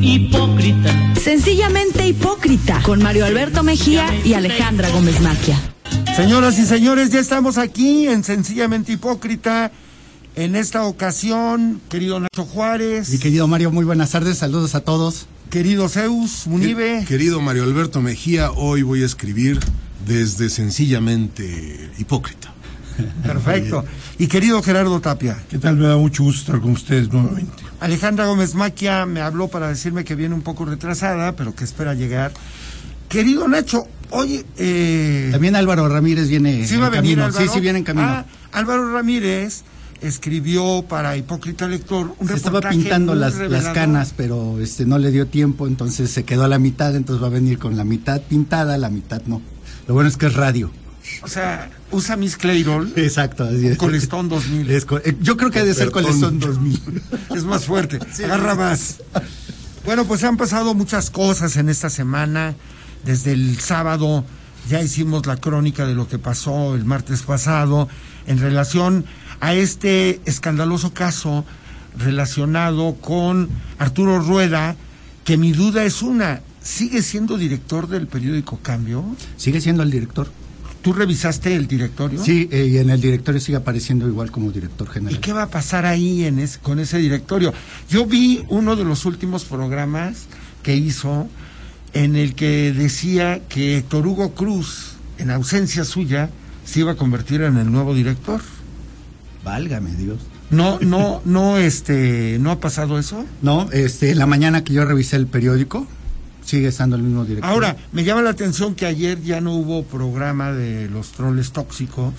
hipócrita. Sencillamente hipócrita, con Mario Alberto Mejía y Alejandra Gómez Maquia. Señoras y señores, ya estamos aquí en Sencillamente Hipócrita. En esta ocasión, querido Nacho Juárez. Mi querido Mario, muy buenas tardes, saludos a todos. Querido Zeus Munive. Querido Mario Alberto Mejía, hoy voy a escribir desde Sencillamente Hipócrita. Perfecto. Y querido Gerardo Tapia. ¿Qué tal? Me da mucho gusto estar con ustedes nuevamente. Alejandra Gómez Maquia me habló para decirme que viene un poco retrasada, pero que espera llegar. Querido Nacho, oye... Eh... También Álvaro Ramírez viene ¿Sí va a en venir camino. Álvaro? Sí, sí, viene en camino. Ah, Álvaro Ramírez escribió para Hipócrita Lector un se estaba pintando las, las canas, pero este no le dio tiempo, entonces se quedó a la mitad, entonces va a venir con la mitad pintada, la mitad no. Lo bueno es que es radio. O sea, usa Miss Clayrol. Exacto, así es. Colestón 2000. Es co- eh, yo creo que ha de ser Colestón 2000. Es más fuerte, agarra más. Bueno, pues han pasado muchas cosas en esta semana. Desde el sábado ya hicimos la crónica de lo que pasó el martes pasado en relación a este escandaloso caso relacionado con Arturo Rueda, que mi duda es una, ¿sigue siendo director del periódico Cambio? ¿Sigue siendo el director? ¿Tú revisaste el directorio? Sí, eh, y en el directorio sigue apareciendo igual como director ¿Y general. qué va a pasar ahí en ese- con ese directorio? Yo vi uno de los últimos programas que hizo en el que decía que Héctor Hugo Cruz, en ausencia suya, se iba a convertir en el nuevo director. Válgame Dios. No, no, no, este, no ha pasado eso. No, este, en la mañana que yo revisé el periódico, sigue estando el mismo director. Ahora, me llama la atención que ayer ya no hubo programa de los troles tóxicos,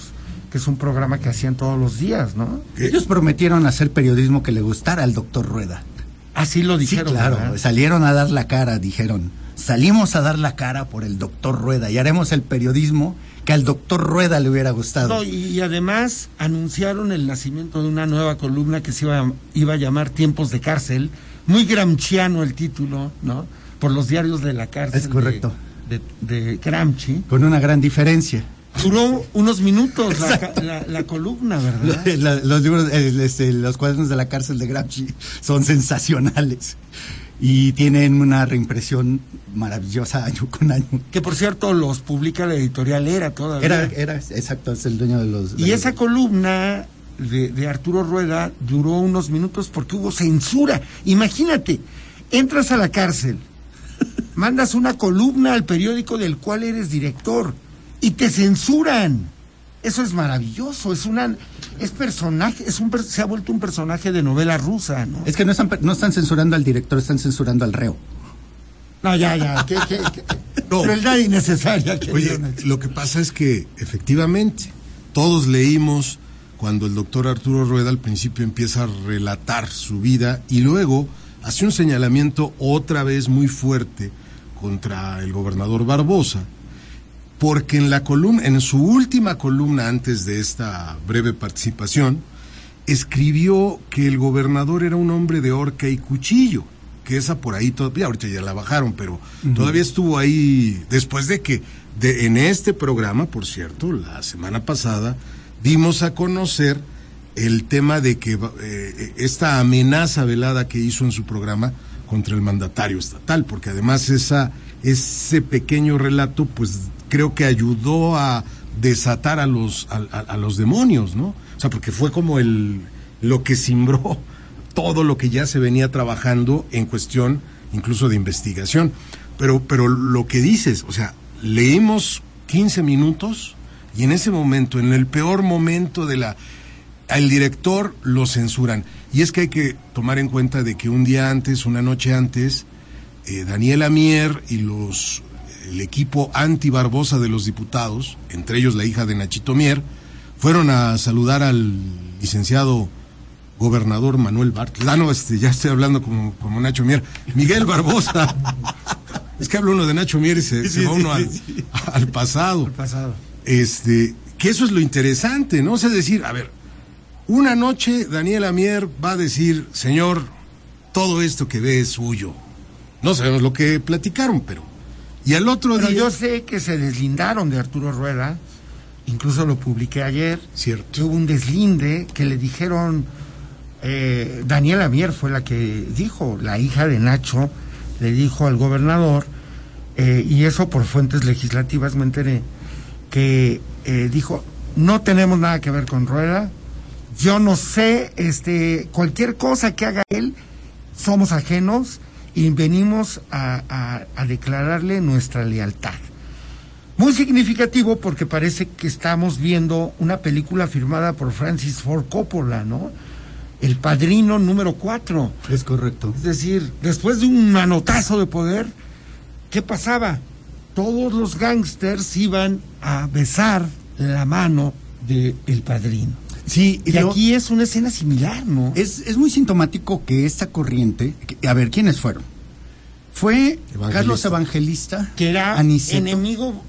que es un programa que hacían todos los días, ¿no? Ellos prometieron hacer periodismo que le gustara al doctor Rueda. Así lo dijeron. sí, claro, ¿verdad? salieron a dar la cara, dijeron. Salimos a dar la cara por el doctor Rueda y haremos el periodismo que al doctor Rueda le hubiera gustado. No, y, además anunciaron el nacimiento de una nueva columna que se iba, iba a llamar Tiempos de Cárcel, muy gramsciano el título, ¿no? Por los diarios de la cárcel. Es correcto. De, de, de Gramsci. Con una gran diferencia. Duró unos minutos la, la- la columna, ¿verdad? La- los libros, eh, este, los cuadernos de la cárcel de Gramsci son sensacionales y tienen una reimpresión maravillosa año con año. Que por cierto los publica la editorial Era todavía. Era, era, exacto, es el dueño de los. de Y los- esa columna de, de Arturo Rueda duró unos minutos porque hubo censura. Imagínate, entras a la cárcel, mandas una columna al periódico del cual eres director y te censuran. Eso es maravilloso, es una es personaje, es un per- se ha vuelto un personaje de novela rusa, ¿no? Es que no están, no están censurando al director, están censurando al reo. No, ya, ya, qué, qué, qué- No. crueldad innecesaria. Oye, lo que pasa es que efectivamente todos leímos cuando el doctor Arturo Rueda al principio empieza a relatar su vida y luego hace un señalamiento otra vez muy fuerte contra el gobernador Barbosa, porque en la columna, en su última columna antes de esta breve participación, escribió que el gobernador era un hombre de horca y cuchillo, que esa por ahí todavía, ahorita ya la bajaron, pero todavía estuvo ahí después de que de, en este programa, por cierto, la semana pasada, dimos a conocer el tema de que eh, esta amenaza velada que hizo en su programa contra el mandatario estatal, porque además esa, ese pequeño relato, pues creo que ayudó a desatar a los, a, los demonios, ¿no? O sea, porque fue como el, lo que simbró todo lo que ya se venía trabajando en cuestión incluso de investigación. Pero, pero lo que dices, o sea, leímos 15 minutos y en ese momento, en el peor momento de la... Al director lo censuran. Y es que hay que tomar en cuenta de que un día antes, una noche antes, eh, Daniela Mier y los el equipo anti-Barbosa de los diputados, entre ellos la hija de Nachito Mier, fueron a saludar al licenciado gobernador Manuel Bartlett. Ah, no, este, ya estoy hablando como, como Nacho Mier. Miguel Barbosa. es que habla uno de Nacho Mier y se, se va uno al, al pasado. pasado. Este, que eso es lo interesante, ¿no? O sea, decir, a ver, una noche Daniela Mier va a decir, señor, todo esto que ve es suyo. No sabemos lo que platicaron, pero. Y al otro Pero día. yo sé que se deslindaron de Arturo Rueda, incluso lo publiqué ayer. Cierto. que hubo un deslinde, que le dijeron eh, Daniela Mier fue la que dijo, la hija de Nacho le dijo al gobernador, eh, y eso por fuentes legislativas me enteré, que eh, dijo, no tenemos nada que ver con Rueda, yo no sé, este, cualquier cosa que haga él, somos ajenos y venimos a, a- a declararle nuestra lealtad. Muy significativo porque parece que estamos viendo una película firmada por Francis Ford Coppola, ¿no? El padrino número 4. Es correcto. Es decir, después de un manotazo de poder, ¿qué pasaba? Todos los gángsters iban a besar la mano del padrino. Sí, Y lo- aquí es una escena similar, ¿no? Es, es muy sintomático que esta corriente, que- a ver, ¿quiénes fueron? Fue Evangelista. Carlos Evangelista, que era Aniceto, enemigo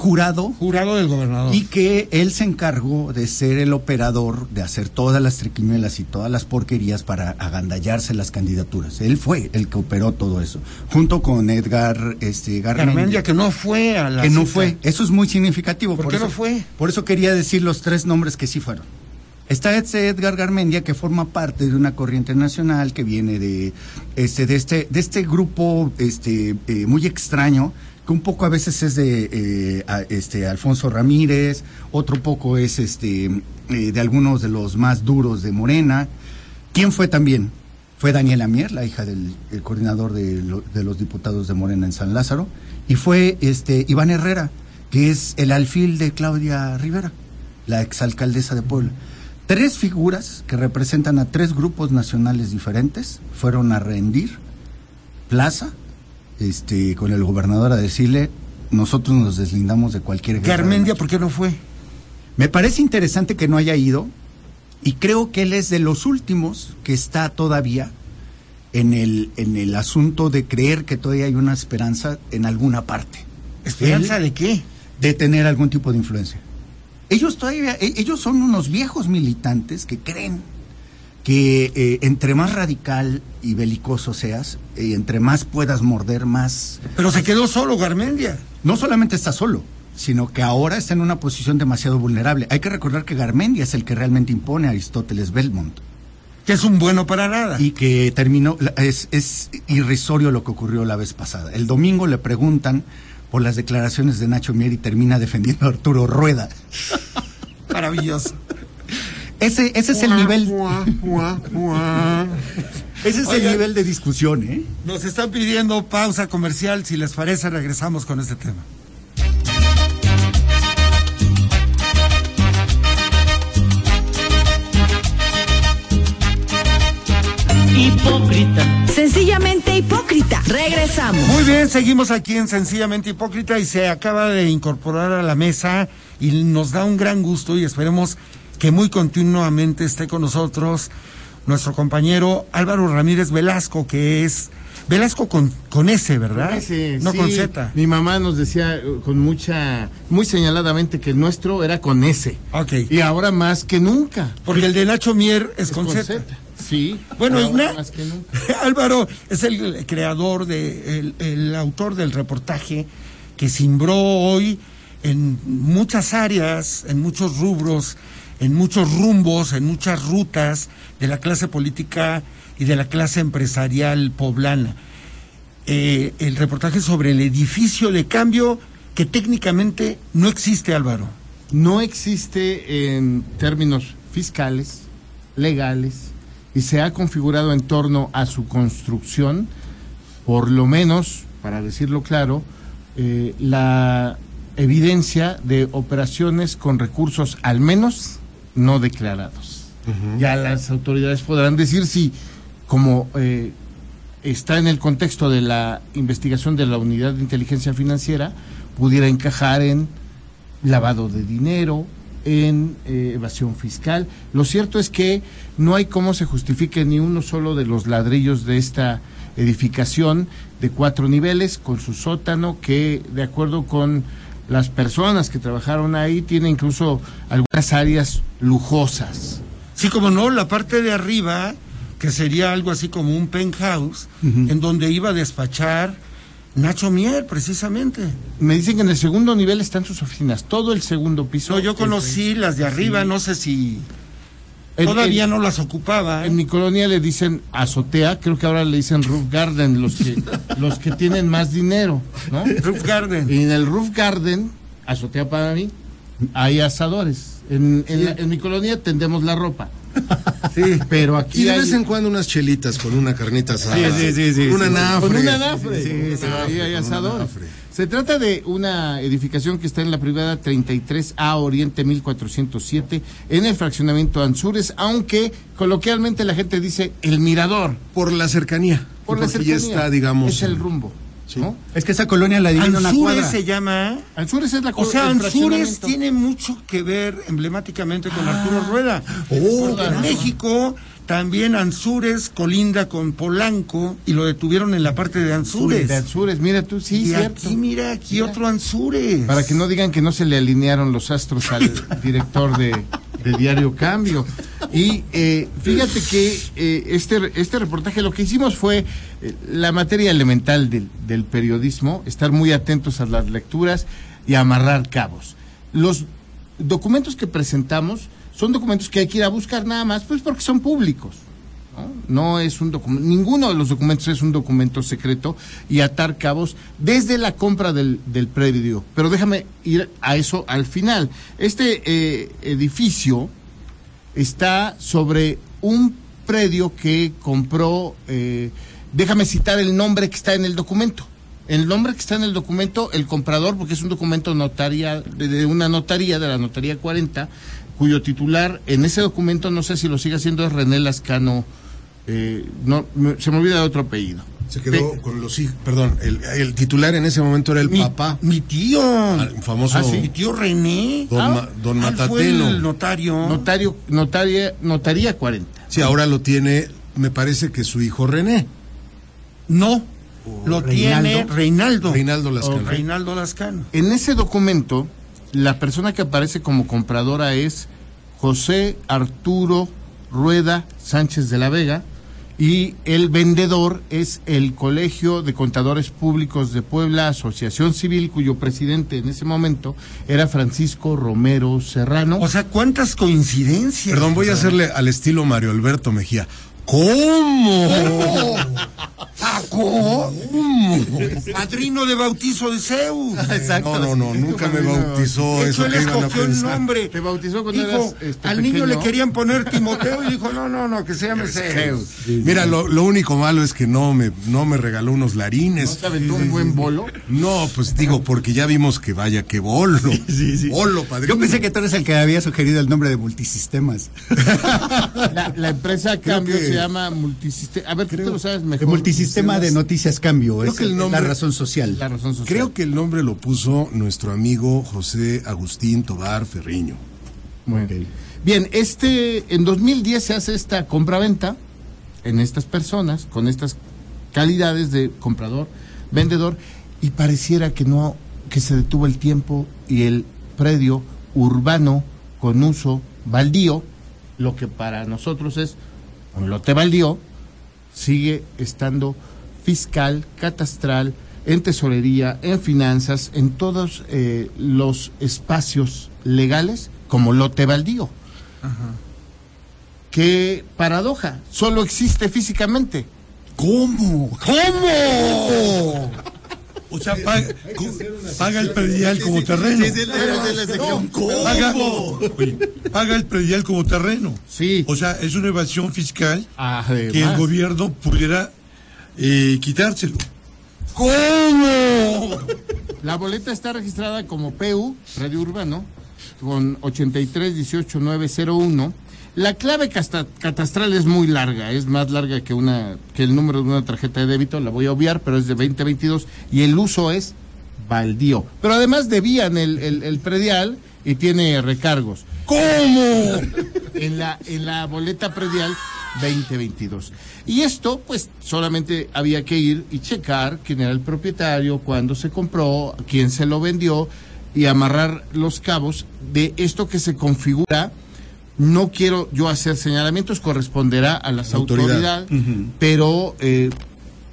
jurado, jurado del gobernador. y que él se encargó de ser el operador, de hacer todas las triquiñuelas y todas las porquerías para agandallarse las candidaturas. Él fue el que operó todo eso, junto con Edgar este, Garmendia. Garmendia, que no fue a la que no fue. Eso es muy significativo. ¿Por qué eso, no fue? Por eso quería decir los tres nombres que sí fueron. Está este Edgar Garmendia, que forma parte de una corriente nacional que viene de este, de este, de este grupo este, eh, muy extraño, que un poco a veces es de eh, este, Alfonso Ramírez, otro poco es este, eh, de algunos de los más duros de Morena. ¿Quién fue también? Fue Daniela Mier, la hija del el coordinador de, de los diputados de Morena en San Lázaro, y fue este Iván Herrera, que es el alfil de Claudia Rivera, la exalcaldesa de Puebla. Tres figuras que representan a tres grupos nacionales diferentes fueron a rendir plaza este, con el gobernador a decirle, nosotros nos deslindamos de cualquier Garmendia, noche". ¿por qué no fue? Me parece interesante que no haya ido y creo que él es de los últimos que está todavía en el, en el asunto de creer que todavía hay una esperanza en alguna parte. ¿Esperanza Él- de qué? de tener algún tipo de influencia. Ellos todavía, e- ellos son unos viejos militantes que creen que eh, entre más radical y belicoso seas, y entre más puedas morder, más Pero se quedó solo Garmendia. no solamente está solo, sino que ahora está en una posición demasiado vulnerable. Hay que recordar que Garmendia es el que realmente impone a Aristóteles Belmont que es un bueno para nada. y que terminó, es, es irrisorio lo que ocurrió la vez pasada. El domingo le preguntan por las declaraciones de Nacho Mier y termina defendiendo a Arturo Rueda. Maravilloso. Ese, ese es el nivel, ese es el nivel de discusión, ¿eh? Nos están pidiendo pausa comercial. Si les parece, regresamos con este tema. Hipócrita. Sencillamente hipócrita. Regresamos. Muy bien, seguimos aquí en Sencillamente Hipócrita y se acaba de incorporar a la mesa y nos da un gran gusto y esperemos que muy continuamente esté con nosotros nuestro compañero Álvaro Ramírez Velasco, que es Velasco con, con S, ¿verdad? Ese, no sí, con Z. Mi mamá nos decía eh, con mucha, muy señaladamente que el nuestro era con S. Ok. Y ahora más que nunca. Porque el de Nacho Mier es, Es con, Z. Sí. Bueno, ahora más que nunca. Álvaro es el creador, de, el, el autor del reportaje que simbró hoy en muchas áreas, en muchos rubros, en muchos rumbos, en muchas rutas de la clase política y de la clase empresarial poblana. Eh, el reportaje sobre el edificio de cambio que técnicamente no existe, Álvaro. No existe en términos fiscales, legales, y se ha configurado en torno a su construcción, por lo menos, para decirlo claro, eh, la evidencia de operaciones con recursos al menos no declarados. Ya las autoridades podrán decir si, como eh, está en el contexto de la investigación de la Unidad de Inteligencia Financiera, pudiera encajar en lavado de dinero, en eh, evasión fiscal. Lo cierto es que no hay cómo se justifique ni uno solo de los ladrillos de esta edificación de cuatro niveles con su sótano que de acuerdo con las personas que trabajaron ahí tiene incluso algunas áreas lujosas. Sí, como no, la parte de arriba, que sería algo así como un penthouse, en donde iba a despachar Nacho Mier, precisamente. Me dicen que en el segundo nivel están sus oficinas, todo el segundo piso. No, yo conocí las de arriba, no sé si... En- Todavía en- no las ocupaba. ¿eh? En mi colonia le dicen azotea, creo que ahora le dicen roof garden, los que, los que tienen más dinero, ¿no? Roof Garden. Y en el roof garden, azotea para mí, hay asadores. En, en, la- en mi colonia tendemos la ropa. Sí. Pero Y aquí de hay... vez en cuando unas chelitas con una carnita asada. Sí, sí, sí, sí, Una sí. nafre. Con un anafre. Sí, sí, ahí hay anafre. Se trata de una edificación que está en la privada 33A Oriente 1407 en el fraccionamiento Anzures, aunque coloquialmente la gente dice el mirador. Por la cercanía. Por la ya cercanía. está, digamos. Es el rumbo. ¿no? Es que esa colonia la divide una Anzures cuadra. se llama. Anzures es la O sea, Anzures tiene mucho que ver emblemáticamente con Ah. Arturo Rueda. Oh, Porque en México también Anzures colinda con Polanco y lo detuvieron en la parte de Anzures. De Anzures, mira tú, sí, y cierto. aquí, mira, aquí otro Anzures. Para que no digan que no se le alinearon los astros al director de, de Diario Cambio. Y eh, fíjate que eh, este, este reportaje lo que hicimos fue eh, la materia elemental del, del periodismo, estar muy atentos a las lecturas y amarrar cabos. Los documentos que presentamos son documentos que hay que ir a buscar nada más, pues porque son públicos. ¿no? Es un documento, ninguno de los documentos es un documento secreto y atar cabos desde la compra del, del predio. Pero déjame ir a eso al final. Este eh, edificio está sobre un predio que compró, eh, déjame citar el nombre que está en el documento. El nombre que está en el documento, el comprador, porque es un documento notaria, de una notaría, de la notaría 40, cuyo titular en ese documento, no sé si lo sigue haciendo, es René Lascano, eh, no, me- se me olvida de otro apellido. Se quedó con los hijos. Perdón, el, el titular en ese momento era el mi, papá. mi tío. el famoso. Ah, sí. Mi tío René. Don, Ah, Ma- don Matateno. el notario. Notario, notaria, notaría 40. Sí, ahora lo tiene, me parece que su hijo René. No. Lo tiene Reinaldo. Reinaldo Lascano. Reinaldo Lascano. En ese documento, la persona que aparece como compradora es José Arturo Rueda Sánchez de la Vega y el vendedor es el Colegio de Contadores Públicos de Puebla, Asociación Civil, cuyo presidente en ese momento era Francisco Romero Serrano. O sea, cuántas coincidencias. Perdón, voy a hacerle al estilo Mario Alberto Mejía. ¿Cómo? ¿Paco? Padrino de bautizo de Zeus. No, no, no, nunca me bautizó eso hecho, él a escogió el pensar. nombre. Te bautizó cuando Dijo, eras, este, al niño le querían poner Timoteo y dijo, no, no, no, que se llame Zeus. Mira, lo, lo único malo es que no me, no me regaló unos ¿No larines. te aventó un buen bolo? No, pues digo, porque ya vimos que vaya, que bolo. Bolo, padrino. Yo pensé que tú eres el que había sugerido el nombre de multisistemas. La, la empresa a cambio que- se llama Multisistema. A ver, tú te lo sabes El mejor. multisistema de noticias cambio. Creo es que el nombre- la razón social. La razón social. Creo que el nombre lo puso nuestro amigo José Agustín Tobar Ferriño. Muy bien. Bien, este, en 2010 se hace esta compraventa en estas personas, con estas calidades de comprador, vendedor, y pareciera que no, que se detuvo el tiempo y el predio urbano con uso baldío, lo que para nosotros es un lote baldío, sigue estando fiscal, catastral, en tesorería, en finanzas, en todos eh, los espacios legales como lote baldío. Qué paradoja, solo existe físicamente. ¿Cómo? ¿Cómo? O sea, paga, el predial como terreno. Paga, oye, paga el predial como terreno. Sí. O sea, es una evasión fiscal Además, que el gobierno pudiera eh, quitárselo. La boleta está registrada como PU, Radio Urbano, con 8318901. La clave catastral es muy larga, es más larga que una que el número de una tarjeta de débito, la voy a obviar, pero es de 2022 y el uso es baldío. Pero además debían el, el, el predial y tiene recargos. ¿Cómo? En la, en la boleta predial 2022. Y esto, pues, solamente había que ir y checar quién era el propietario, cuándo se compró, quién se lo vendió y amarrar los cabos de esto que se configura. No quiero yo hacer señalamientos, corresponderá a las Autoridad. autoridades, pero eh,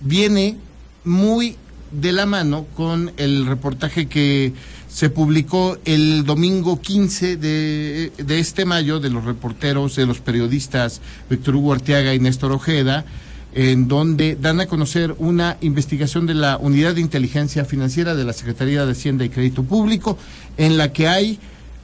viene muy de la mano con el reportaje que se publicó el domingo 15 de, de este mayo de los reporteros, de los periodistas Víctor Hugo Arteaga y Néstor Ojeda, en donde dan a conocer una investigación de la Unidad de Inteligencia Financiera de la Secretaría de Hacienda y Crédito Público, en la que hay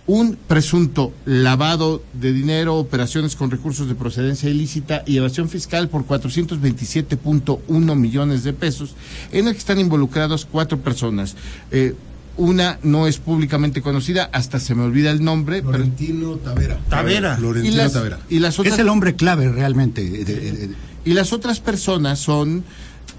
un presunto lavado de dinero, operaciones con recursos de procedencia ilícita y evasión fiscal por 427.1 millones de pesos, en el que están involucrados cuatro personas. Eh, una no es públicamente conocida, hasta se me olvida el nombre. pero- Florentino Tavera. Tavera. y, Florentino las, Tavera. y las otras Es el hombre clave realmente. de- de- de- y las otras personas son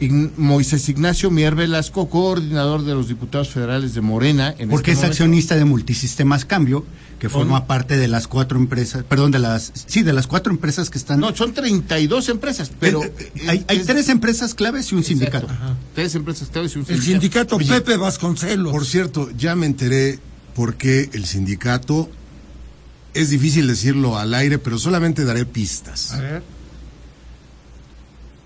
Moisés Ignacio Mier Velasco, coordinador de los diputados federales de Morena. En porque este es momento. accionista de Multisistemas Cambio, que forma parte de las cuatro empresas, perdón, de las, sí, de las cuatro empresas que están. No, son 32 empresas, pero... Eh, eh, hay, hay es- tres empresas claves y un Exacto. sindicato. Ajá. Tres empresas claves y un El sindicato Pepe Vasconcelos. Por cierto, ya me enteré por qué el sindicato, es difícil decirlo al aire, pero solamente daré pistas. A ver.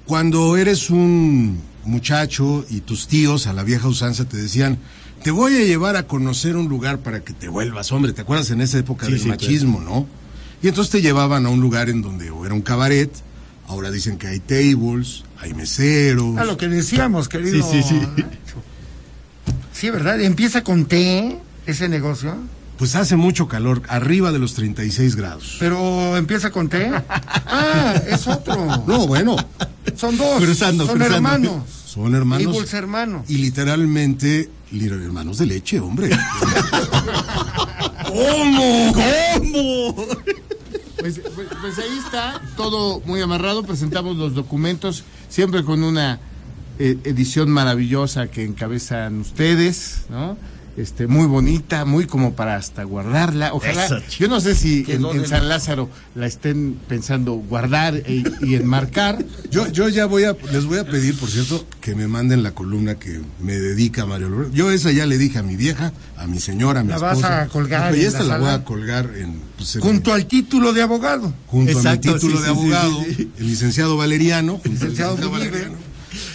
Cuando eres un muchacho y tus tíos a la vieja usanza te decían, te voy a llevar a conocer un lugar para que te vuelvas hombre, ¿te acuerdas en esa época Sí, del sí, machismo, no? Y entonces te llevaban a un lugar en donde o era un cabaret, ahora dicen que hay tables, hay meseros. A lo que decíamos, querido. Sí, sí, sí. Sí, ¿verdad? Empieza con T ese negocio, Pues hace mucho calor, arriba de los 36 grados. pero empieza con T. Ah, es otro. No, bueno, Son dos. Cruzando, son cruzando. hermanos. son hermanos. Ibuls hermanos. Y literalmente, li- hermanos de leche, hombre. ¿Cómo? ¿Cómo? Pues, pues- pues ahí está, todo muy amarrado. Presentamos los documentos, siempre con una eh, edición maravillosa que encabezan ustedes, ¿no? Este, muy bonita, muy como para hasta guardarla. Ojalá, Eso, yo no sé si en, San Lázaro la estén pensando guardar e- y enmarcar. Yo, yo ya voy a, les voy a pedir, por cierto, que me manden la columna que me dedica Mario Alberto. Yo esa ya le dije a mi vieja, a mi señora, a mi La vas esposa. a colgar Y esta la la voy a colgar en, pues, en- Junto al título de abogado. junto Exacto, a mi título sí, de sí, abogado, sí, sí. el licenciado Valeriano. al Licenciado. Valeriano,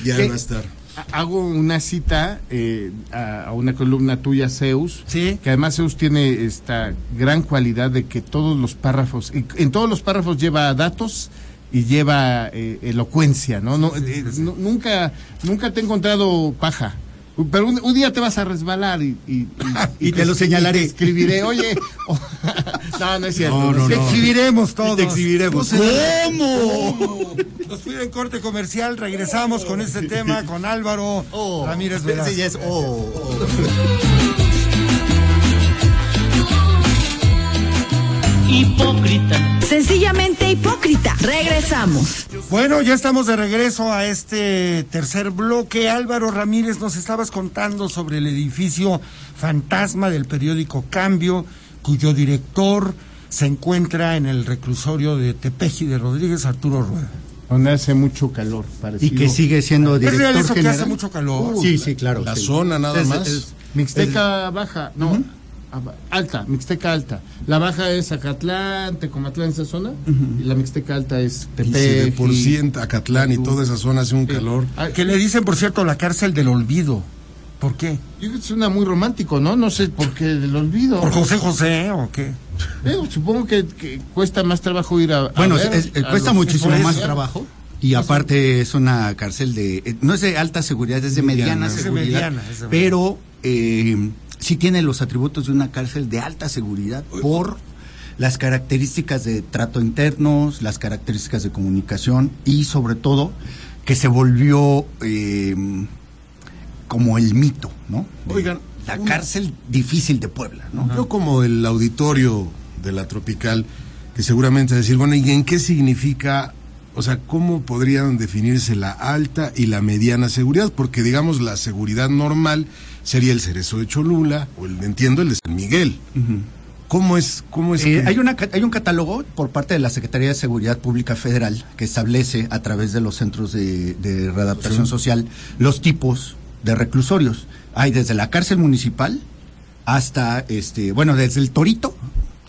Ya ¿Qué? va a estar. Hago una cita eh, a, a una columna tuya, Zeus, Sí. que además Zeus tiene esta gran cualidad de que todos los párrafos, y en todos los párrafos lleva datos y lleva eh, elocuencia, ¿no? no, eh, nu- nunca, nunca te he encontrado paja. Pero un, un día te vas a resbalar y, y, Y te lo señalaré. te escribiré, oye. no, no es cierto. No, no, Te no. exhibiremos todos. te exhibiremos. ¿Cómo? Nos piden corte comercial. Regresamos con este tema con Álvaro Ramírez Velasco. Sí, ya Hipócrita. Sencillamente hipócrita. Regresamos. Bueno, ya estamos de regreso a este tercer bloque. Álvaro Ramírez, nos estabas contando sobre el edificio fantasma del periódico Cambio, cuyo director se encuentra en el reclusorio de Tepeji de Rodríguez, Arturo Rueda. Donde hace mucho calor, Y parecido. que sigue siendo ¿Es director real eso que hace mucho calor? Sí, sí, claro. La sí. zona nada Es- más. es- Mixteca baja, no, alta, Mixteca alta. La baja es Acatlán, Tecomatlán, esa zona, y la Mixteca alta es Y si Tepeji. de por en Acatlán y toda esa zona hace un calor. Ah, Que le dicen, por cierto, la cárcel del olvido. ¿Por qué? Yo creo que suena muy romántico, ¿no? No sé por qué lo olvido. ¿Por José José o qué? Eh, supongo que, que cuesta más trabajo ir a. a Bueno, ver es- es- a cuesta muchísimo más trabajo. Y aparte es una cárcel de, eh, no es de alta seguridad, es de mediana, Es de seguridad. mediana, es de mediana. pero eh, sí tiene los atributos de una cárcel de alta seguridad por las características de trato internos, las características de comunicación y sobre todo que se volvió eh, como el mito, ¿no? De Oigan, la una- cárcel difícil de Puebla, ¿no? Yo como el auditorio de la Tropical, que seguramente decir, bueno, ¿y en qué significa, o sea, cómo podrían definirse la alta y la mediana seguridad? Porque digamos la seguridad normal sería el Cerezo de Cholula, o el, entiendo, el de San Miguel. ¿Cómo es, cómo es Eh, que- hay, una, hay un catálogo por parte de la Secretaría de Seguridad Pública Federal que establece a través de los centros de, de readaptación social los tipos de reclusorios. Hay desde la cárcel municipal hasta, este, bueno, desde el Torito,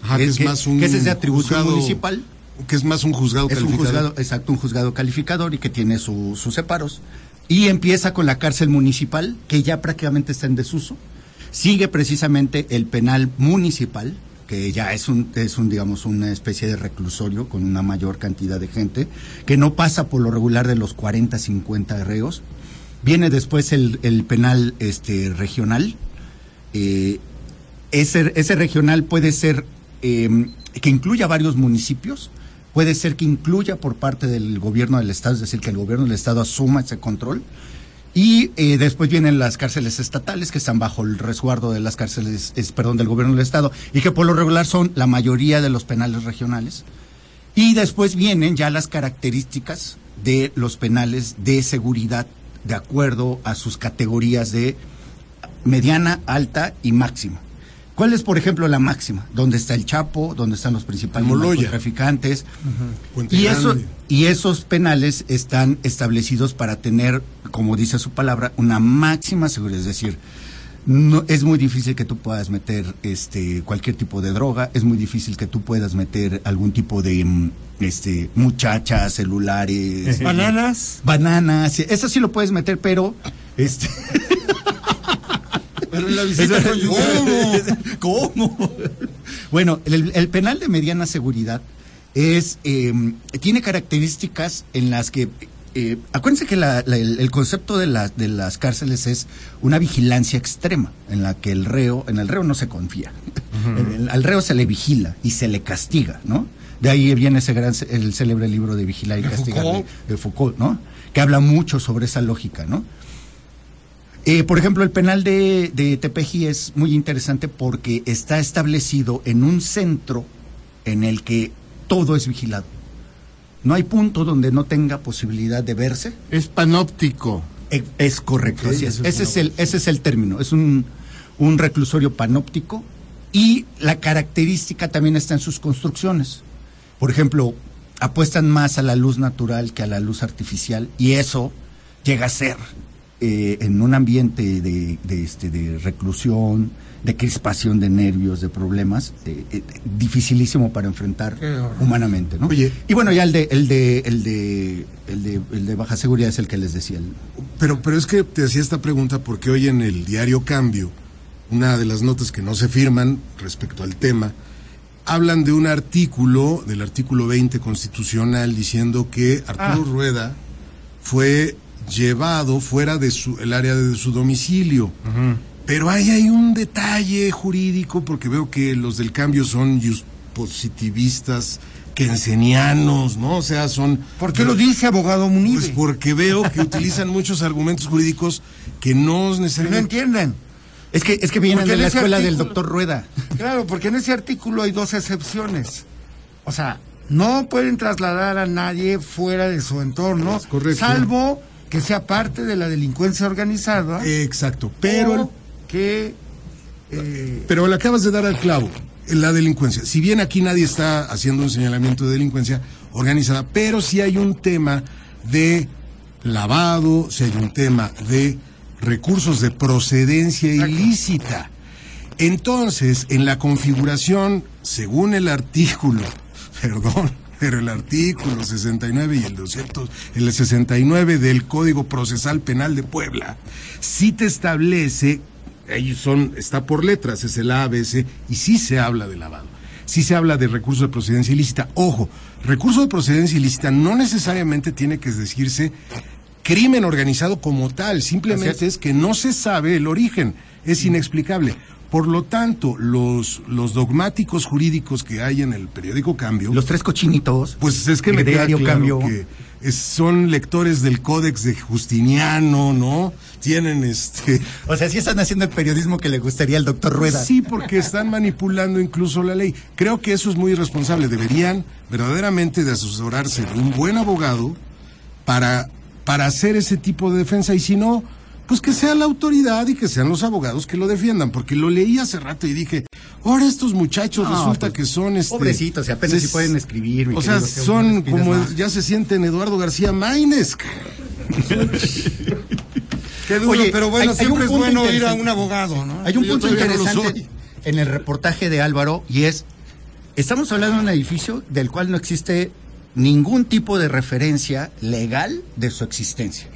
Ajá, que es más un que es de atribución juzgado municipal. Que es más un juzgado Es un calificado? juzgado, exacto, un juzgado calificador y que tiene su- sus separos. Y empieza con la cárcel municipal, que ya prácticamente está en desuso. Sigue precisamente el penal municipal, que ya es un, es un, digamos, una especie de reclusorio con una mayor cantidad de gente, que no pasa por lo regular de los 40, 50 reos. Viene después el, el penal este, regional. Eh, ese, ese regional puede ser eh, que incluya varios municipios, puede ser que incluya por parte del gobierno del Estado, es decir, que el gobierno del Estado asuma ese control. Y eh, después vienen las cárceles estatales que están bajo el resguardo de las cárceles, es, perdón, del gobierno del Estado y que por lo regular son la mayoría de los penales regionales. Y después vienen ya las características de los penales de seguridad de acuerdo a sus categorías de mediana, alta y máxima. ¿Cuál es, por ejemplo, la máxima? ¿Dónde está el Chapo? ¿Dónde están los principales Moloya. traficantes? Eso, y esos penales están establecidos para tener, como dice su palabra, una máxima seguridad. Es decir, no, es muy difícil que tú puedas meter este, cualquier tipo de droga, es muy difícil que tú puedas meter algún tipo de mm, este, muchachas, celulares, Bananas. bananas. Eso sí lo puedes meter, pero... Este, Pero en la visita conyugal. ¿Cómo? Bueno, el, el penal de mediana seguridad es eh, tiene características en las que eh, acuérdense que la- la- el, el concepto de, la- de las cárceles es una vigilancia extrema en la que el reo en el reo no se confía. El- el- al reo se le vigila y se le castiga no de ahí viene ese gran el célebre libro de vigilar y castigar de Foucault no que habla mucho sobre esa lógica no eh, por ejemplo, el penal de, de Tepeji es muy interesante porque está establecido en un centro en el que todo es vigilado. No hay punto donde no tenga posibilidad de verse. Es panóptico. Eh, Es correcto, así es Ese es, el, ese es el término. Es un, un reclusorio panóptico y la característica también está en sus construcciones. Por ejemplo, apuestan más a la luz natural que a la luz artificial y eso llega a ser eh, en un ambiente de, de, este, de reclusión, de crispación de nervios, de problemas, eh, eh, dificilísimo para enfrentar humanamente, ¿no? Oye. y bueno, ya el de, el de, el de, el de, el de baja seguridad es el que les decía. el- Pero, pero es que te hacía esta pregunta porque hoy en el diario Cambio, una de las notas que no se firman respecto al tema, hablan de un artículo, del artículo 20 constitucional, diciendo que Arturo Rueda fue llevado fuera de su, el área de su domicilio. Pero ahí hay un detalle jurídico, porque veo que los del cambio son positivistas, keynesianos, ¿no? O sea, son... ¿Por qué lo dice abogado Munibe? Pues porque veo que utilizan muchos argumentos jurídicos que no Que no necesariamente... entienden. Es que, es que vienen de la escuela del doctor Rueda. Claro, porque en ese artículo hay dos excepciones. O sea, no pueden trasladar a nadie fuera de su entorno, correcto. salvo que sea parte de la delincuencia organizada. Exacto, pero... el- que eh, Pero le acabas de dar al clavo, la delincuencia. Si bien aquí nadie está haciendo un señalamiento de delincuencia organizada, pero sí hay un tema de lavado, si hay un tema de recursos de procedencia ilícita. Entonces, en la configuración, según el artículo, perdón, pero el artículo 69 y el 200, el 69 del Código Procesal Penal de Puebla, sí te establece, ellos son, está por letras, es el ABC, y sí se habla de lavado. Sí se habla de recursos de procedencia ilícita. Ojo, recurso de procedencia ilícita no necesariamente tiene que decirse crimen organizado como tal, simplemente es. que no se sabe el origen, es inexplicable. Por lo tanto, los, los dogmáticos jurídicos que hay en el periódico Cambio, Los tres cochinitos. pues es que me queda claro Cambio. que es- son lectores del Códex de Justiniano, ¿no? Tienen este... O sea, sí están haciendo el periodismo que le gustaría al doctor Rueda. Sí, porque están manipulando incluso la ley. Creo que eso es muy irresponsable. Deberían verdaderamente de asesorarse de un buen abogado para, para hacer ese tipo de defensa. Y si no, pues que sea la autoridad y que sean los abogados que lo defiendan. Porque lo leí hace rato y dije, ahora estos muchachos No, resulta pues, que son... Este, pobrecitos, y apenas se- si pueden escribir, mi O sea, querido Jesús, no son como más. ya se sienten Eduardo García Maínez. qué duro, Oye, pero bueno, hay- siempre un es punto bueno ir a interesante. un abogado, ¿no? Hay un Yo punto no interesante en el reportaje de Álvaro y es, estamos hablando de un edificio del cual no existe ningún tipo de referencia legal de su existencia.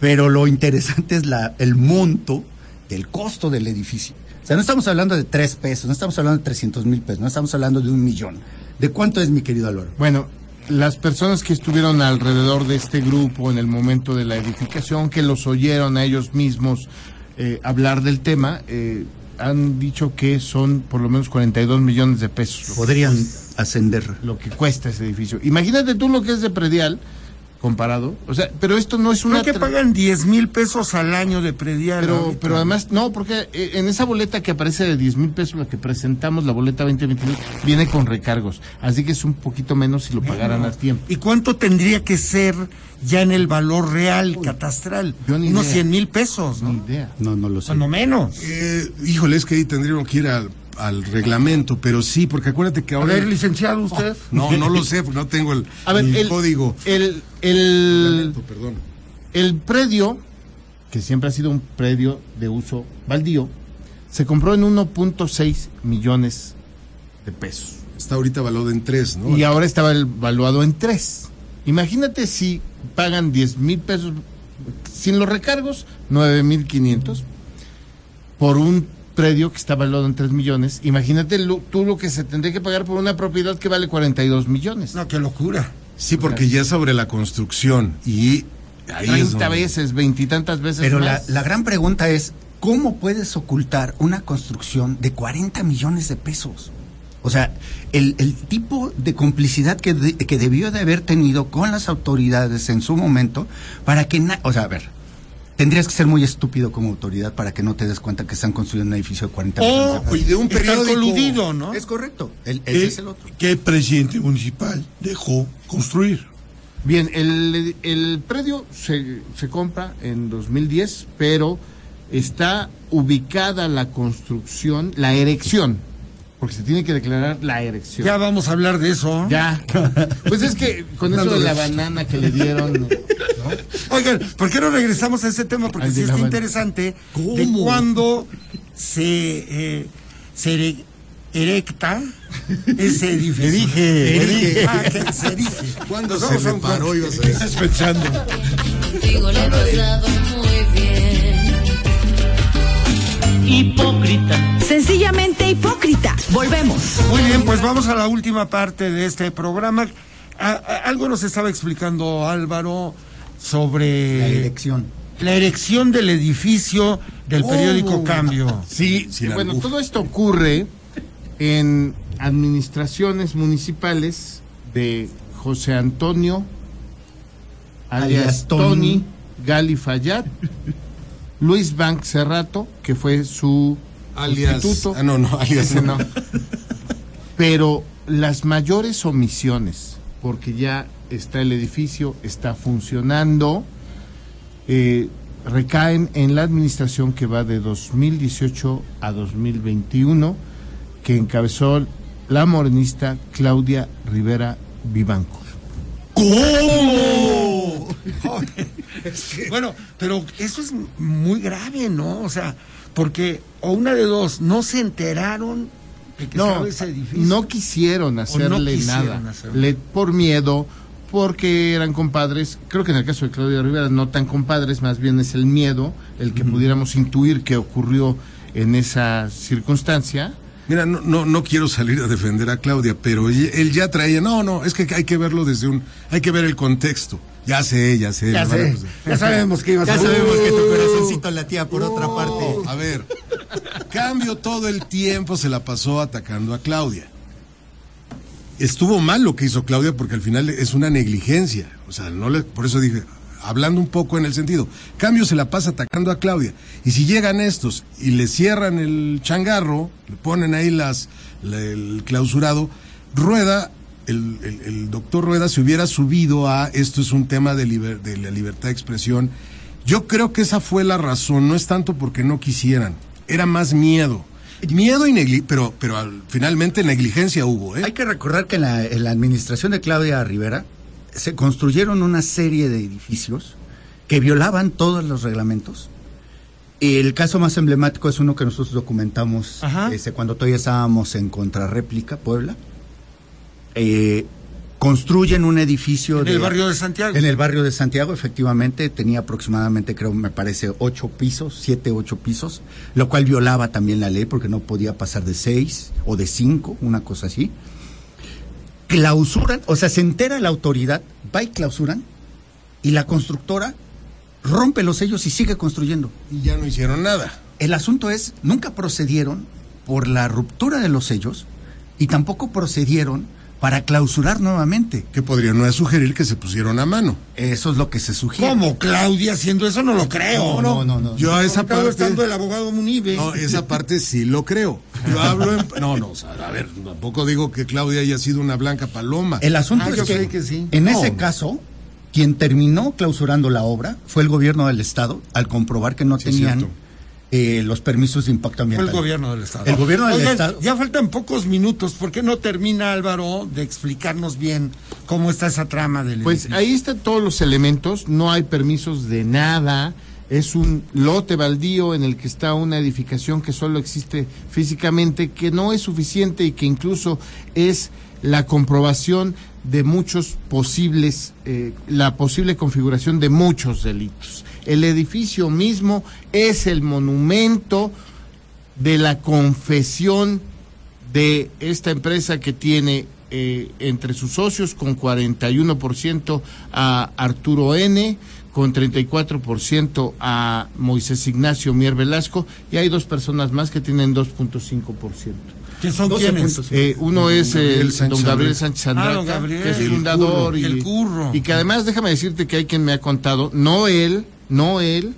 Pero lo interesante es la, el monto del costo del edificio. O sea, no estamos hablando de tres pesos, no estamos hablando de 300 mil pesos, no estamos hablando de un millón. ¿De cuánto es, mi querido Álvaro? Bueno, las personas que estuvieron alrededor de este grupo en el momento de la edificación, que los oyeron a ellos mismos eh, hablar del tema, eh, han dicho que son por lo menos 42 millones de pesos. Podrían ascender. Lo que cuesta ese edificio. Imagínate tú lo que es de predial comparado. O sea, pero esto no es una... Creo que pagan 10 mil pesos al año de predial. Pero, ahorita. pero además, no, porque eh, en esa boleta que aparece de 10 mil pesos, la que presentamos, la boleta 2022, viene con recargos. Así que es un poquito menos si lo pagaran a tiempo. ¿Y cuánto tendría que ser ya en el valor real catastral? yo ni Unos idea. 100 mil pesos, ¿no? Ni idea. No, no lo sé. Cuando menos. Eh, híjole, es que ahí tendríamos que ir al, al reglamento, pero sí, porque acuérdate que A ahora... ver, licenciado, usted. No, no lo sé, porque no tengo el, A ver, el el código. El, el, perdón. el predio, que siempre ha sido un predio de uso baldío, se compró en 1.6 millones de pesos. Está ahorita valorado en tres, ¿no? Y ahora estaba evaluado en 3. Imagínate si pagan 10 mil pesos sin los recargos, 9 mil 500 por un predio que está valuado en 3 millones. Imagínate lo- tú lo que se tendría que pagar por una propiedad que vale 42 millones. No, qué locura. Sí, porque ya es sobre la construcción y ahí es 30 donde- veces, veintitantas veces Pero la, la gran pregunta es, ¿cómo puedes ocultar una construcción de 40 millones de pesos? O sea, el, el tipo de complicidad que, de- que debió de haber tenido con las autoridades en su momento para que... na- o sea, a ver, tendrías que ser muy estúpido como autoridad para que no te des cuenta que están construyendo un edificio de 40 millones de O pesos. Oye, de un periódico- coludido, ¿no? Es correcto, el- ese ¿Qué, es el otro. qué presidente municipal dejó construir? Bien, el, el predio se, se compra en 2010, pero está ubicada la construcción, la erección, porque se tiene que declarar la erección. Ya vamos a hablar de eso. Ya. Pues es que con eso de la banana que le dieron. Oigan, ¿por qué no regresamos a ese tema? Porque Al sí de está interesante de ¿Cómo? cuando se, eh, se ere- erecta ese edificio. Erige, erige. Ah, que se erige. ¿Cuándo se reparó? corte. Ibas a. Estás pensando. Contigo le he pasado muy bien. Hipócrita. Sencillamente hipócrita. Volvemos. Muy bien, pues vamos a la última parte de este programa. A- a- algo nos estaba explicando Álvaro sobre La elección. la erección del edificio del periódico Oh. Cambio. Sí, sí, bueno, todo esto ocurre en administraciones municipales de José Antonio, alias, Alias Tony, Tony. Gali Fayad, Luis Bank Cerrato, que fue su Alias. sustituto. Ah, no, no, alias. No. Pero las mayores omisiones, porque ya está el edificio, está funcionando, eh, recaen en la administración que va de 2018 a 2021, que encabezó la morenista Claudia Rivera Vivanco. Bueno, pero eso es muy grave, ¿no? O sea, porque o una de dos, no se enteraron de que No, estaba ese edificio. no quisieron hacerle quisieron nada, hacerlo. Le- por miedo, porque eran compadres. Creo que en el caso de Claudia Rivera no tan compadres, más bien es el miedo el que pudiéramos intuir que ocurrió en esa circunstancia. Mira, no, no, no quiero salir a defender a Claudia, pero él, ya traía, no, no, es que hay que verlo desde un, hay que ver el contexto. Ya sé, ya sé. Ya sé, ya sabemos que ibas Ya a sabemos que tu corazoncito latía por otra parte. A ver, cambio todo el tiempo se la pasó atacando a Claudia. Estuvo mal lo que hizo Claudia porque al final es una negligencia. O sea, no le, por eso dije, hablando un poco en el sentido, cambio se la pasa atacando a Claudia. Y si llegan estos y le cierran el changarro, le ponen ahí las, la- el clausurado, Rueda, el, doctor Rueda se hubiera subido a esto es un tema de, de la libertad de expresión. Yo creo que esa fue la razón, no es tanto porque no quisieran, era más miedo. Miedo y negligencia, pero, pero al- finalmente negligencia hubo, ¿eh? Hay que recordar que en la, en la administración de Claudia Rivera se construyeron una serie de edificios que violaban todos los reglamentos. El caso más emblemático es uno que nosotros documentamos este, cuando todavía estábamos en Contrarréplica, Puebla. Eh, construyen un edificio En el barrio de Santiago. En el barrio de Santiago, efectivamente, tenía aproximadamente, creo, me parece, ocho pisos, siete, ocho pisos, lo cual violaba también la ley porque no podía pasar de seis o de cinco, una cosa así. Clausuran, o sea, se entera la autoridad, va y clausuran, y la constructora rompe los sellos y sigue construyendo. Y ya no hicieron nada. El asunto es, nunca procedieron por la ruptura de los sellos y tampoco procedieron para clausurar nuevamente. Que podría no es sugerir que se pusieron a mano. Eso es lo que se sugiere. ¿Cómo Claudia haciendo eso? No lo creo. No, no, no. Yo a esa parte. estando el abogado Munive. No, esa parte sí lo creo. Yo hablo en. No, no, o sea, a ver, tampoco digo que Claudia haya sido una blanca paloma. El asunto Ah, es yo que, que sí. en No. ese caso, quien terminó clausurando la obra fue el gobierno del estado al comprobar que no Sí, es tenían cierto. Eh, los permisos de impacto ambiental. el gobierno del Estado. El gobierno del Oigan, Estado. Ya faltan pocos minutos. ¿Por qué no termina Álvaro de explicarnos bien cómo está esa trama del Pues edificio? ahí están todos los elementos, no hay permisos de nada, es un lote baldío en el que está una edificación que solo existe físicamente, que no es suficiente y que incluso es la comprobación de muchos posibles, eh, la posible configuración de muchos delitos. El edificio mismo es el monumento de la confesión de esta empresa que tiene eh, entre sus socios con 41% a Arturo N, con 34% a Moisés Ignacio Mier Velasco y hay dos personas más que tienen 2.5%. ¿Quién son quiénes? Eh, uno es Gabriel Sánchez don Gabriel. Sánchez Ah, don Gabriel. que es El fundador curro, y, el curro. y que además déjame decirte que hay quien me ha contado, no él, no él,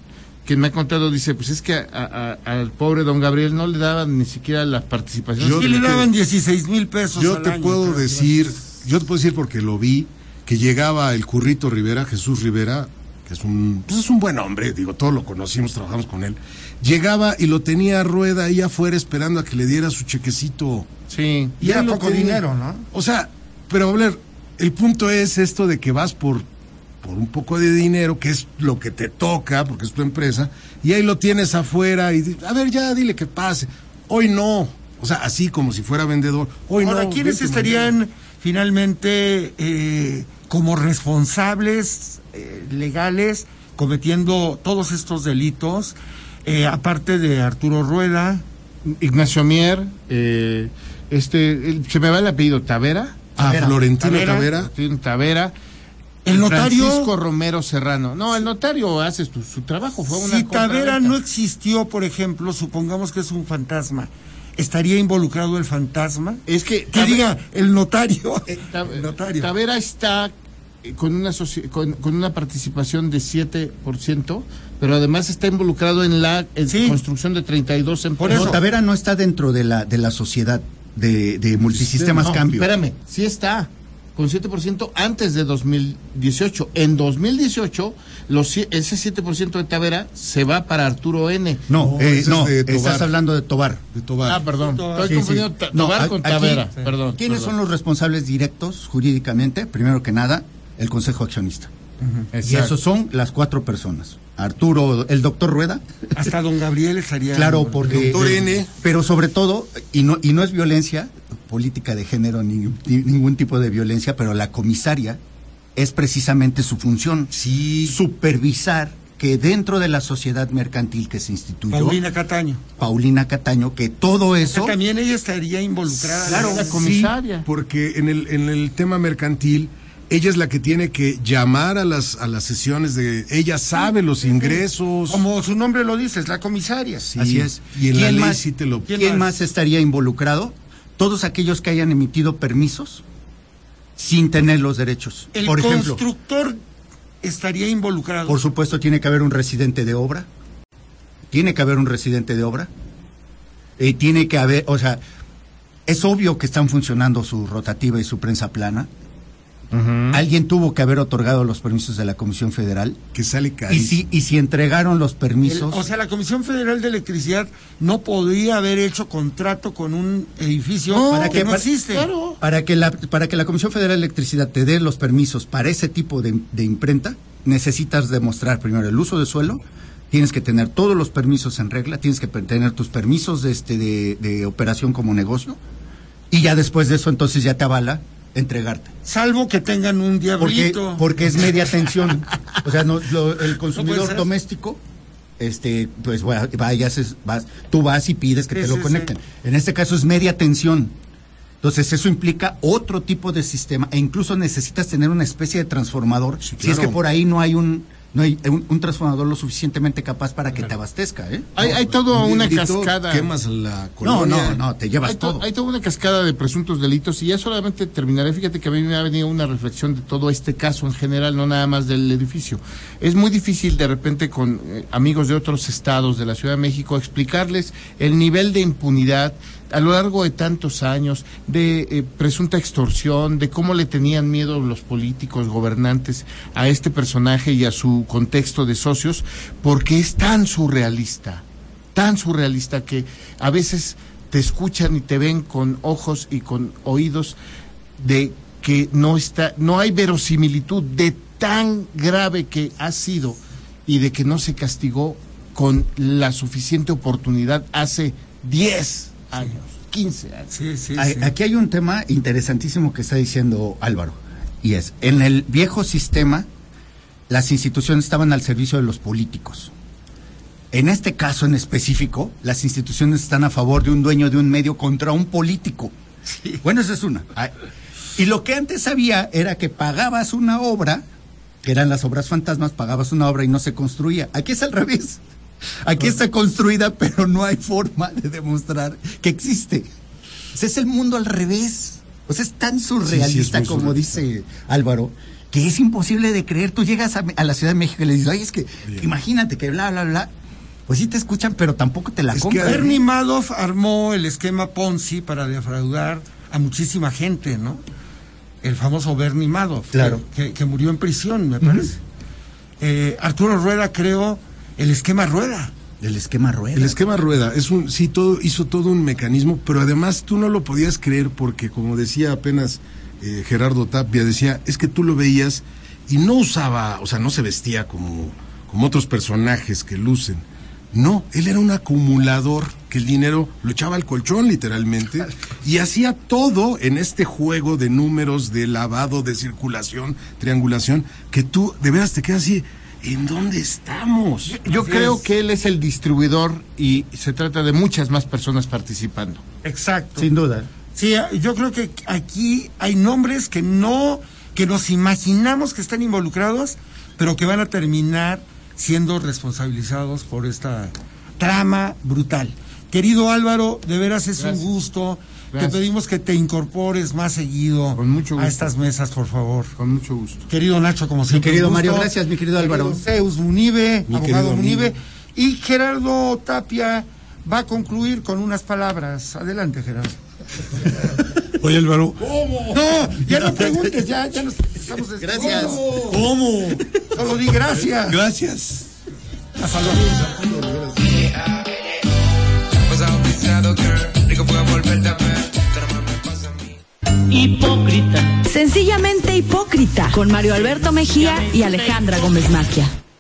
quien me ha contado dice, pues es que a- a- al pobre don Gabriel no le daban ni siquiera las participaciones. Yo Sí que le daban 16 mil pesos Yo al te año, puedo decir, yo te puedo decir porque lo vi, que llegaba el currito Rivera, Jesús Rivera, que es un, pues es un buen hombre, digo, todos lo conocimos, trabajamos con él. Llegaba y lo tenía a rueda ahí afuera esperando a que le diera su chequecito. Sí. Y era poco tenía. dinero, ¿no? O sea, pero a ver, el punto es esto de que vas por, por un poco de dinero, que es lo que te toca, porque es tu empresa, y ahí lo tienes afuera y a ver, ya dile que pase. Hoy no. O sea, así como si fuera vendedor. Hoy Ahora, no. ¿quiénes estarían finalmente eh, como responsables eh, legales cometiendo todos estos delitos? Eh, aparte de Arturo Rueda, Ignacio Mier, eh, este, el- se me va el apellido, Tavera. A Tavera. Florentino Tavera. Tavera. Tavera. El notario- Francisco Romero Serrano. No, el notario hace su, su trabajo. Fue una si Tavera no existió, por ejemplo, supongamos que es un fantasma, ¿estaría involucrado el fantasma? Es que. Que diga el notario. Ta- el notario. Tavera está eh, con una, con, con una participación de 7%, pero además está involucrado en la en Sí. construcción de 32 empresas. eso. No, Tavera no está dentro de la, de la sociedad de, de multisistemas No, cambio. Espérame, sí está. Con 7% antes de 2018. En 2018, los, ese 7% de Tavera se va para Arturo N. No, No, eh, es no, estás hablando de Tobar. De Tobar. Ah, perdón. Tobar. Estoy Sí, confundiendo sí. Ta- No, Tobar con aquí- Tavera. Perdón. ¿Quiénes perdón. son los responsables directos jurídicamente? Primero que nada, el Consejo Accionista. Y esos son las cuatro personas. Arturo, el doctor Rueda, Hasta don Gabriel estaría. claro, porque... Doctor N. Pero sobre todo, y no, y no es violencia, política de género, ni, ni ningún tipo de violencia, pero la comisaria es precisamente su función. Sí. Supervisar que dentro de la sociedad mercantil que se instituyó, Paulina Cataño. Paulina Cataño, que todo O sea, eso... también ella estaría involucrada. Claro, la Sí, comisaria. porque en el, en el tema mercantil, ella es la que tiene que llamar a las, a las sesiones de. Ella sabe los ingresos. Como su nombre lo dice, es la comisaria. Sí, Así es. Y en la ¿Quién ley más- sí te lo. ¿Quién ¿Quién más estaría involucrado? Todos aquellos que hayan emitido permisos sin tener los derechos. El Por ejemplo, constructor estaría involucrado. por supuesto, tiene que haber un residente de obra. Tiene que haber un residente de obra. Eh, tiene que haber, o sea, es obvio que están funcionando su rotativa y su prensa plana. Alguien tuvo que haber otorgado los permisos de la Comisión Federal. Que sale Y carísimo. si, y si entregaron los El- permisos. o sea, la Comisión Federal de Electricidad no podría haber hecho contrato con un edificio No, para que que no. Claro. Para que, la, para que la Comisión Federal de Electricidad te dé los permisos para ese tipo de, de imprenta, necesitas demostrar primero el uso de suelo, tienes que tener todos los permisos en regla, tienes que tener tus permisos de, este, de, de operación como negocio, y ya después de eso entonces ya te avala entregarte. Salvo que tengan un diablito. porque es media tensión. O sea, no, lo- el consumidor doméstico, este, pues va- vayas, es- vas, tú vas y pides que Sí, te lo sí, conecten. En este caso es media tensión. Entonces eso implica otro tipo de sistema e incluso necesitas tener una especie de transformador si es que por ahí no hay un no hay un, un transformador lo suficientemente capaz para que te abastezca, ¿eh? Hay, hay toda Un una cascada. Quemas la No, colonia. no, no, te llevas Hay, to- todo. hay toda una cascada de presuntos delitos y ya solamente terminaré. Fíjate que a mí me ha venido una reflexión de todo este caso en general, no nada más del edificio. Es muy difícil de repente con eh, amigos de otros estados de la Ciudad de México explicarles el nivel de impunidad a lo largo de tantos años, de eh, presunta extorsión, de cómo le tenían miedo los políticos, gobernantes a este personaje y a su contexto de socios, porque es tan surrealista tan surrealista que a veces te escuchan y te ven con ojos y con oídos de que no está, no hay verosimilitud de tan grave que ha sido y de que no se castigó con la suficiente oportunidad hace 10 años, 15 años. Sí, sí, Hay- sí. Aquí hay un tema interesantísimo que está diciendo Álvaro, y es, en el viejo sistema, las instituciones estaban al servicio de los políticos. En este caso en específico, las instituciones están a favor de un dueño de un medio contra un político. Bueno, esa es una. Y lo que antes había era que pagabas una obra, que eran las obras fantasmas, pagabas una obra y no se construía. Aquí es al revés. Aquí está construida, pero no hay forma de demostrar que existe. O sea, es el mundo al revés. O sea, es tan surrealista como surrealista. dice Álvaro, que es imposible de creer. Tú llegas a, a la Ciudad de México y le dices, oye, es que imagínate que bla, bla, bla. Pues sí te escuchan, pero tampoco te la Es que. Bernie Madoff armó el esquema Ponzi para defraudar a muchísima gente, ¿no? El famoso Bernie Madoff, Claro. que, murió en prisión, me parece. Eh, Arturo Rueda creó el esquema Rueda. El esquema rueda. El esquema rueda es un sí todo hizo todo un mecanismo, pero además tú no lo podías creer porque como decía apenas eh, Gerardo Tapia decía es que tú lo veías y no usaba, o sea, no se vestía como como otros personajes que lucen. No, él era un acumulador que el dinero lo echaba al colchón literalmente y hacía todo en este juego de números, de lavado, de circulación, triangulación, que tú de veras te quedas así, ¿en dónde estamos? Yo creo que él es el distribuidor y se trata de muchas más personas participando. Exacto. Sin duda. Sí, yo creo que aquí hay nombres que no, que nos imaginamos que están involucrados, pero que van a terminar siendo responsabilizados por esta trama brutal. Querido Álvaro, de veras es Gracias. un gusto. Gracias. Te pedimos que te incorpores más seguido Con mucho a estas mesas, por favor. Con mucho gusto. Querido Nacho, como siempre. querido un gusto. Mario, gracias, mi querido Álvaro. Querido Zeus Munive, Mi abogado querido Munive. Y Gerardo Tapia va a concluir con unas palabras. Adelante, Gerardo. Oye, Álvaro. No, ya no preguntes, ya, ya nos estamos Gracias. ¿Cómo? Solo di gracias. Gracias. Hasta luego. Sencillamente hipócrita. Con Mario Alberto Mejía y Alejandra Gómez Maquia.